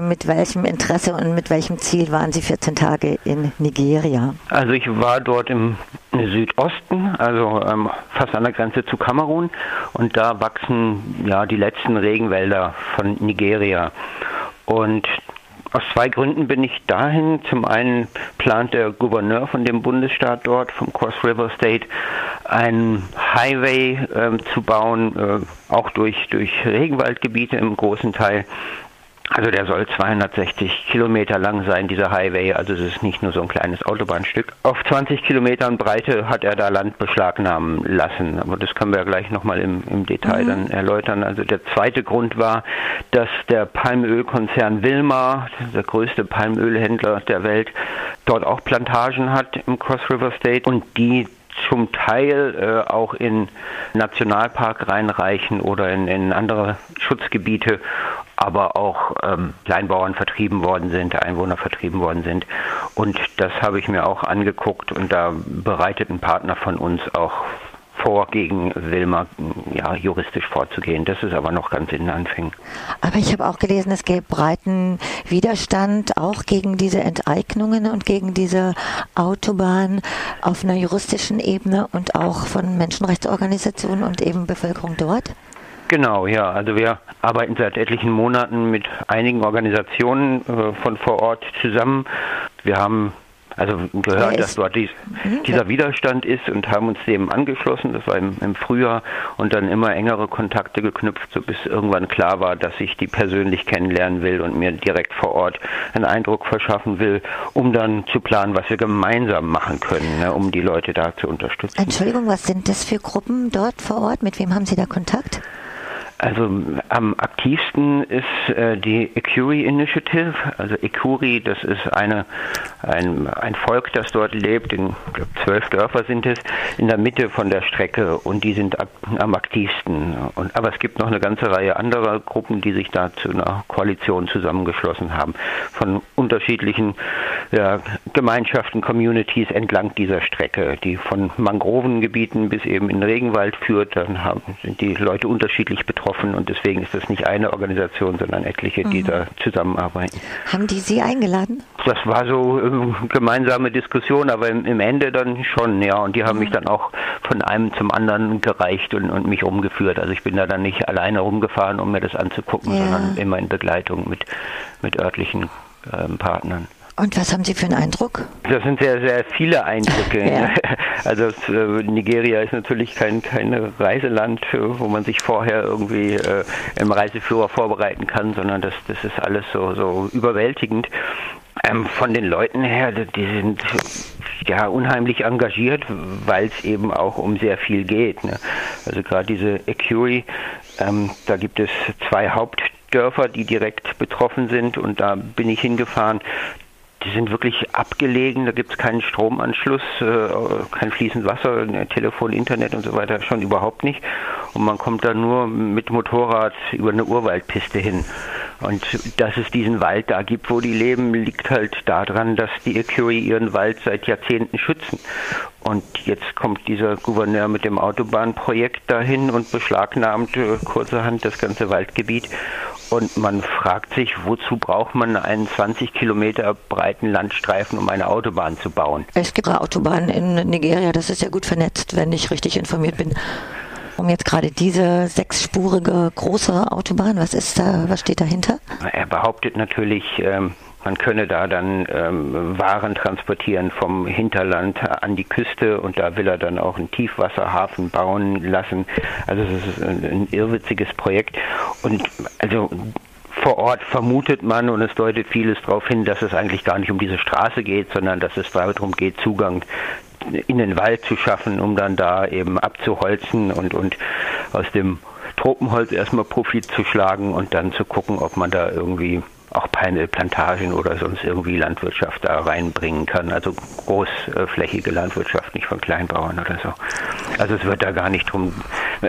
Mit welchem Interesse und mit welchem Ziel waren Sie 14 Tage in Nigeria? Also ich war dort im Südosten, also ähm, fast an der Grenze zu Kamerun und da wachsen ja die letzten Regenwälder von Nigeria. Und aus zwei Gründen bin ich dahin. Zum einen plant der Gouverneur von dem Bundesstaat dort, vom Cross River State, einen Highway äh, zu bauen, äh, auch durch, durch Regenwaldgebiete im großen Teil. Also der soll 260 Kilometer lang sein, dieser Highway. Also es ist nicht nur so ein kleines Autobahnstück. Auf 20 Kilometern Breite hat er da Land beschlagnahmen lassen. Aber das können wir ja gleich nochmal im, im Detail mhm. dann erläutern. Also der zweite Grund war, dass der Palmölkonzern Wilmar, der größte Palmölhändler der Welt, dort auch Plantagen hat im Cross River State und die zum Teil äh, auch in Nationalpark reinreichen oder in, in andere Schutzgebiete, aber auch ähm, Kleinbauern vertrieben worden sind, Einwohner vertrieben worden sind. Und das habe ich mir auch angeguckt und da bereitet ein Partner von uns auch vor, gegen Wilma ja, juristisch vorzugehen. Das ist aber noch ganz in den Anfängen. Aber ich habe auch gelesen, es gäbe breiten Widerstand auch gegen diese Enteignungen und gegen diese Autobahn auf einer juristischen Ebene und auch von Menschenrechtsorganisationen und eben Bevölkerung dort. Genau, ja. Also wir arbeiten seit etlichen Monaten mit einigen Organisationen äh, von vor Ort zusammen. Wir haben also gehört, dass dort dies, mhm. dieser Widerstand ist und haben uns dem angeschlossen. Das war im, im, Frühjahr und dann immer engere Kontakte geknüpft, so bis irgendwann klar war, dass ich die persönlich kennenlernen will und mir direkt vor Ort einen Eindruck verschaffen will, um dann zu planen, was wir gemeinsam machen können, ne, um die Leute da zu unterstützen. Entschuldigung, was sind das für Gruppen dort vor Ort? Mit wem haben Sie da Kontakt? Also am aktivsten ist äh, die Ecuri Initiative. Also Ecuri, das ist eine, ein, ein Volk, das dort lebt. In glaub, zwölf Dörfer sind es in der Mitte von der Strecke und die sind ak am aktivsten. Und, aber es gibt noch eine ganze Reihe anderer Gruppen, die sich da zu einer Koalition zusammengeschlossen haben. Von unterschiedlichen ja, Gemeinschaften, Communities entlang dieser Strecke, die von Mangrovengebieten bis eben in Regenwald führt. Dann haben, sind die Leute unterschiedlich betroffen betroffen und deswegen ist das nicht eine Organisation, sondern etliche, die mhm. da zusammenarbeiten. Haben die Sie eingeladen? Das war so äh, gemeinsame Diskussion, aber im, im, Ende dann schon, ja. Und die haben mhm. mich dann auch von einem zum anderen gereicht und, und, mich rumgeführt. Also ich bin da dann nicht alleine rumgefahren, um mir das anzugucken, ja. sondern immer in Begleitung mit, mit örtlichen ähm, Partnern. Und was haben Sie für einen Eindruck? Das sind sehr, sehr viele Eindrücke. ja. Also äh, Nigeria ist natürlich kein, kein Reiseland, wo man sich vorher irgendwie äh, im Reiseführer vorbereiten kann, sondern das, das ist alles so, so überwältigend. Ähm, von den Leuten her, die sind ja unheimlich engagiert, weil es eben auch um sehr viel geht. Ne? Also gerade diese Ecurie, ähm, da gibt es zwei Hauptdörfer, die direkt betroffen sind und da bin ich hingefahren die sind wirklich abgelegen, da gibt es keinen Stromanschluss, äh, kein fließend Wasser, Telefon, Internet und so weiter, schon überhaupt nicht. Und man kommt da nur mit Motorrad über eine Urwaldpiste hin. Und dass es diesen Wald da gibt, wo die leben, liegt halt daran, dass die Ecurie ihren Wald seit Jahrzehnten schützen. Und jetzt kommt dieser Gouverneur mit dem Autobahnprojekt dahin und beschlagnahmt äh, kurzerhand das ganze Waldgebiet. Und man fragt sich, wozu braucht man einen 20 Kilometer breiten Landstreifen, um eine Autobahn zu bauen? Es gibt Autobahnen in Nigeria, das ist ja gut vernetzt, wenn ich richtig informiert bin. Um jetzt gerade diese sechsspurige große Autobahn, was ist da, was steht dahinter? Er behauptet natürlich, ähm, man könne da dann ähm, Waren transportieren vom Hinterland an die Küste und da will er dann auch einen Tiefwasserhafen bauen lassen. Also es ist ein, ein irrwitziges Projekt und also vor Ort vermutet man und es deutet vieles darauf hin, dass es eigentlich gar nicht um diese Straße geht, sondern dass es darum geht, Zugang in den Wald zu schaffen, um dann da eben abzuholzen und, und aus dem Tropenholz erstmal Profit zu schlagen und dann zu gucken, ob man da irgendwie auch Palmölplantagen oder sonst irgendwie Landwirtschaft da reinbringen kann. Also großflächige Landwirtschaft, nicht von Kleinbauern oder so. Also es wird da gar nicht drum.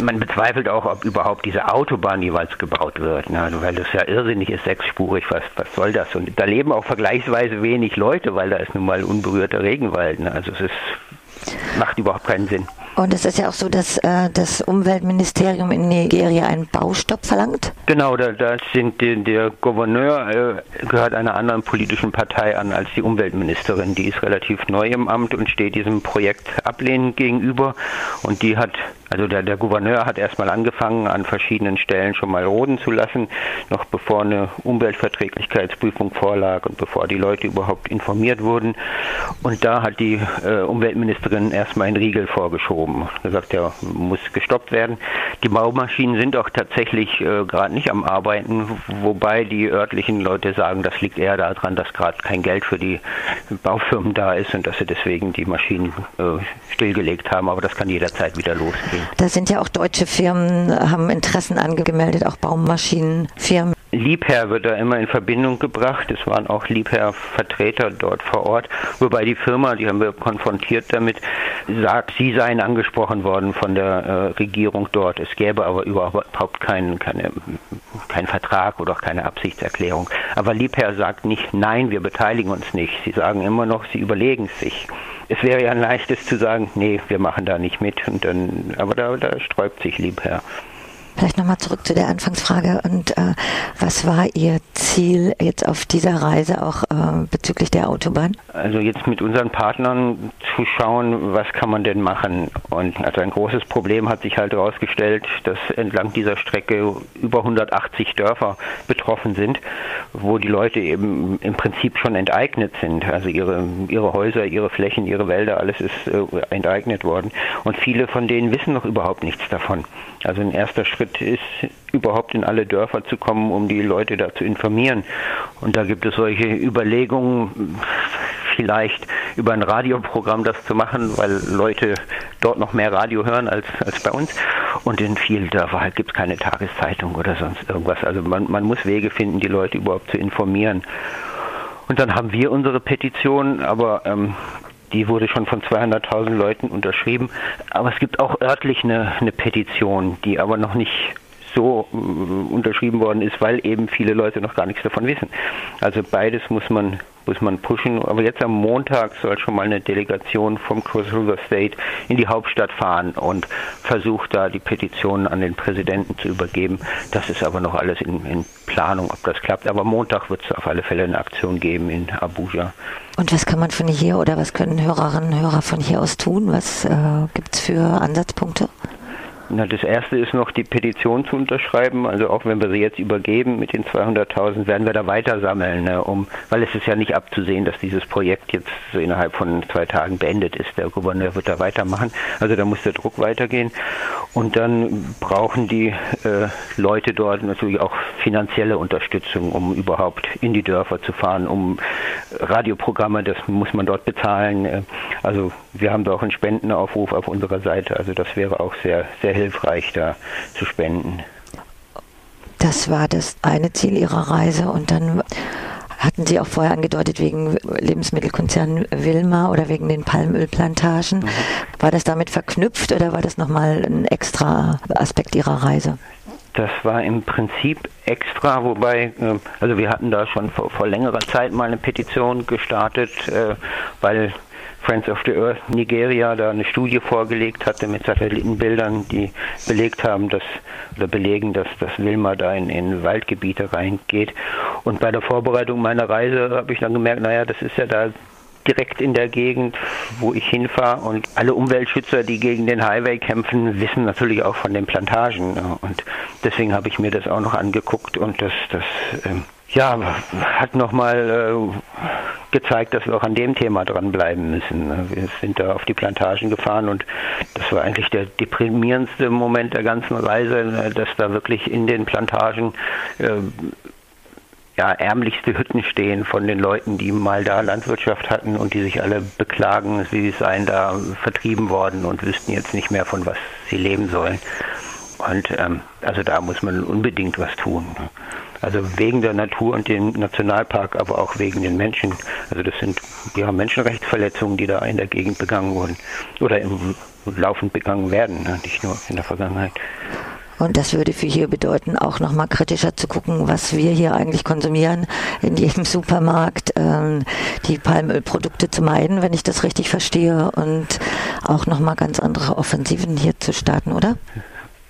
Man bezweifelt auch, ob überhaupt diese Autobahn jeweils gebaut wird, ne? weil das ja irrsinnig ist, sechsspurig, was, was soll das? Und da leben auch vergleichsweise wenig Leute, weil da ist nun mal unberührter Regenwald. Ne? Also es ist, macht überhaupt keinen Sinn. Und es ist ja auch so, dass äh, das Umweltministerium in Nigeria einen Baustopp verlangt? Genau, da, da sind die, der Gouverneur äh, gehört einer anderen politischen Partei an als die Umweltministerin. Die ist relativ neu im Amt und steht diesem Projekt ablehnend gegenüber. Und die hat also der, der Gouverneur hat erstmal angefangen, an verschiedenen Stellen schon mal roden zu lassen, noch bevor eine Umweltverträglichkeitsprüfung vorlag und bevor die Leute überhaupt informiert wurden. Und da hat die äh, Umweltministerin erstmal einen Riegel vorgeschoben, gesagt, der muss gestoppt werden. Die Baumaschinen sind auch tatsächlich äh, gerade nicht am Arbeiten, wobei die örtlichen Leute sagen, das liegt eher daran, dass gerade kein Geld für die Baufirmen da ist und dass sie deswegen die Maschinen äh, stillgelegt haben. Aber das kann jederzeit wieder losgehen. Da sind ja auch deutsche Firmen, haben Interessen angemeldet, auch Baumaschinenfirmen. Liebherr wird da immer in Verbindung gebracht. Es waren auch Liebherr-Vertreter dort vor Ort. Wobei die Firma, die haben wir konfrontiert damit, sagt, sie seien angesprochen worden von der äh, Regierung dort. Es gäbe aber überhaupt keinen keine, kein Vertrag oder keine Absichtserklärung. Aber Liebherr sagt nicht, nein, wir beteiligen uns nicht. Sie sagen immer noch, sie überlegen es sich es wäre ja ein leichtes zu sagen, nee, wir machen da nicht mit. Und dann, aber da, da sträubt sich Liebherr. Vielleicht nochmal zurück zu der Anfangsfrage. Und äh, was war Ihr Ziel jetzt auf dieser Reise auch äh, bezüglich der Autobahn? Also jetzt mit unseren Partnern zu schauen, was kann man denn machen. Und also ein großes Problem hat sich halt herausgestellt, dass entlang dieser Strecke über 180 Dörfer betroffen sind, wo die Leute eben im Prinzip schon enteignet sind. Also ihre, ihre Häuser, ihre Flächen, ihre Wälder, alles ist äh, enteignet worden. Und viele von denen wissen noch überhaupt nichts davon. Also ein erster Schritt ist, überhaupt in alle Dörfer zu kommen, um die Leute da zu informieren. Und da gibt es solche Überlegungen, vielleicht über ein Radioprogramm das zu machen, weil Leute dort noch mehr Radio hören als, als bei uns. Und in vielen Dörfern halt gibt es keine Tageszeitung oder sonst irgendwas. Also man, man muss Wege finden, die Leute überhaupt zu informieren. Und dann haben wir unsere Petition, aber ähm, die wurde schon von 200.000 Leuten unterschrieben. Aber es gibt auch örtlich eine, eine Petition, die aber noch nicht so äh, unterschrieben worden ist, weil eben viele Leute noch gar nichts davon wissen. Also beides muss man muss man pushen. Aber jetzt am Montag soll schon mal eine Delegation vom Cross River State in die Hauptstadt fahren und versucht da die Petitionen an den Präsidenten zu übergeben. Das ist aber noch alles in, in Planung, ob das klappt. Aber Montag wird es auf alle Fälle eine Aktion geben in Abuja. Und was kann man von hier oder was können Hörerinnen und Hörer von hier aus tun? Was äh, gibt es für Ansatzpunkte? Na, das erste ist noch die Petition zu unterschreiben. Also auch wenn wir sie jetzt übergeben mit den 200.000, werden wir da weiter sammeln, ne, um, weil es ist ja nicht abzusehen, dass dieses Projekt jetzt so innerhalb von zwei Tagen beendet ist. Der Gouverneur wird da weitermachen. Also da muss der Druck weitergehen. Und dann brauchen die äh, Leute dort natürlich auch finanzielle Unterstützung, um überhaupt in die Dörfer zu fahren, um Radioprogramme, das muss man dort bezahlen. Äh, also wir haben da auch einen Spendenaufruf auf unserer Seite. Also das wäre auch sehr, sehr hilfreich, da zu spenden. Das war das eine Ziel Ihrer Reise und dann hatten Sie auch vorher angedeutet, wegen Lebensmittelkonzern Wilma oder wegen den Palmölplantagen. Mhm. War das damit verknüpft oder war das nochmal ein extra Aspekt Ihrer Reise? Das war im Prinzip extra, wobei, äh, also wir hatten da schon vor, vor längerer Zeit mal eine Petition gestartet, äh, weil Friends of the Earth Nigeria da eine Studie vorgelegt hatte mit Satellitenbildern, die belegt haben, dass oder belegen, dass das Wilma da in, in Waldgebiete reingeht. Und bei der Vorbereitung meiner Reise habe ich dann gemerkt, naja, das ist ja da direkt in der Gegend, wo ich hinfahre. Und alle Umweltschützer, die gegen den Highway kämpfen, wissen natürlich auch von den Plantagen. Und deswegen habe ich mir das auch noch angeguckt und das, das ähm, ja, hat nochmal äh, gezeigt, dass wir auch an dem Thema dranbleiben müssen. Wir sind da auf die Plantagen gefahren und das war eigentlich der deprimierendste Moment der ganzen Reise, dass da wirklich in den Plantagen äh, ja, ärmlichste Hütten stehen von den Leuten, die mal da Landwirtschaft hatten und die sich alle beklagen, sie seien da vertrieben worden und wüssten jetzt nicht mehr, von was sie leben sollen. Und ähm, also da muss man unbedingt was tun. Also wegen der Natur und dem Nationalpark, aber auch wegen den Menschen. Also das sind ja Menschenrechtsverletzungen, die da in der Gegend begangen wurden oder im, laufend begangen werden, ne? nicht nur in der Vergangenheit. Und das würde für hier bedeuten, auch nochmal kritischer zu gucken, was wir hier eigentlich konsumieren, in jedem Supermarkt ähm, die Palmölprodukte zu meiden, wenn ich das richtig verstehe, und auch nochmal ganz andere Offensiven hier zu starten, oder?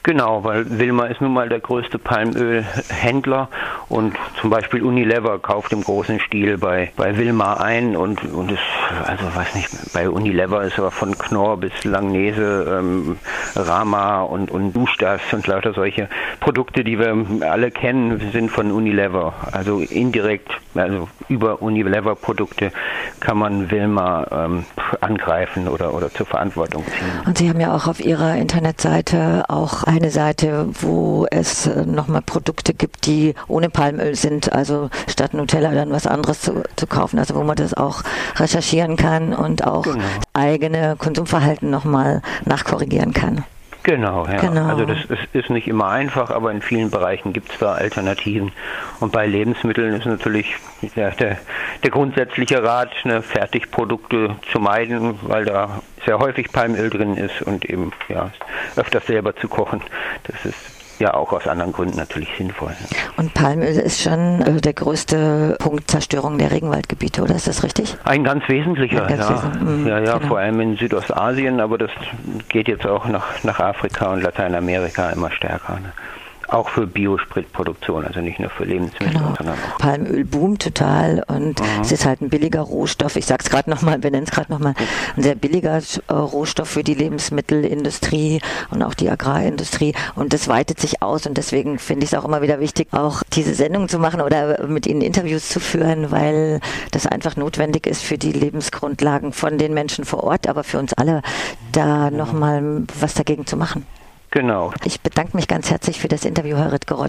Genau, weil Wilma ist nun mal der größte Palmölhändler und zum Beispiel Unilever kauft im großen Stil bei, bei Wilma ein und, und es, also weiß nicht, bei Unilever ist aber von Knorr bis Langnese, ähm, Rama und, und Duschdas und lauter solche Produkte, die wir alle kennen, sind von Unilever. Also indirekt, also über Unilever-Produkte kann man Wilma ähm, angreifen oder, oder zur Verantwortung ziehen. Und Sie haben ja auch auf Ihrer Internetseite auch eine Seite, wo es äh, nochmal Produkte gibt, die ohne Palmöl sind, also statt Nutella dann was anderes zu, zu kaufen, also wo man das auch recherchieren kann und auch genau. eigene Konsumverhalten nochmal nachkorrigieren kann. Genau, ja. Genau. Also das ist, ist, nicht immer einfach, aber in vielen Bereichen gibt es da Alternativen. Und bei Lebensmitteln ist natürlich ja, der, der grundsätzliche Rat, ne, Fertigprodukte zu meiden, weil da sehr häufig Palmöl drin ist und eben ja öfters selber zu kochen. Das ist ja auch aus anderen Gründen natürlich sinnvoll. Und Palmöl ist schon äh, der größte Punkt Zerstörung der Regenwaldgebiete, oder ist das richtig? Ein ganz wesentlicher, Ein ganz ja. Wesentlich. Mhm, ja, ja, genau. vor allem in Südostasien, aber das geht jetzt auch nach, nach Afrika und Lateinamerika immer stärker. Ne? Auch für Biospritproduktion, also nicht nur für Lebensmittel, genau. sondern auch. Palmöl boomt total und mhm. es ist halt ein billiger Rohstoff. Ich sage es gerade nochmal, benennen es gerade nochmal. Ein sehr billiger äh, Rohstoff für die Lebensmittelindustrie und auch die Agrarindustrie. Und das weitet sich aus und deswegen finde ich es auch immer wieder wichtig, auch diese Sendung zu machen oder mit Ihnen Interviews zu führen, weil das einfach notwendig ist für die Lebensgrundlagen von den Menschen vor Ort, aber für uns alle da nochmal was dagegen zu machen. Genau. Ich bedanke mich ganz herzlich für das Interview, Herr Rittgerott.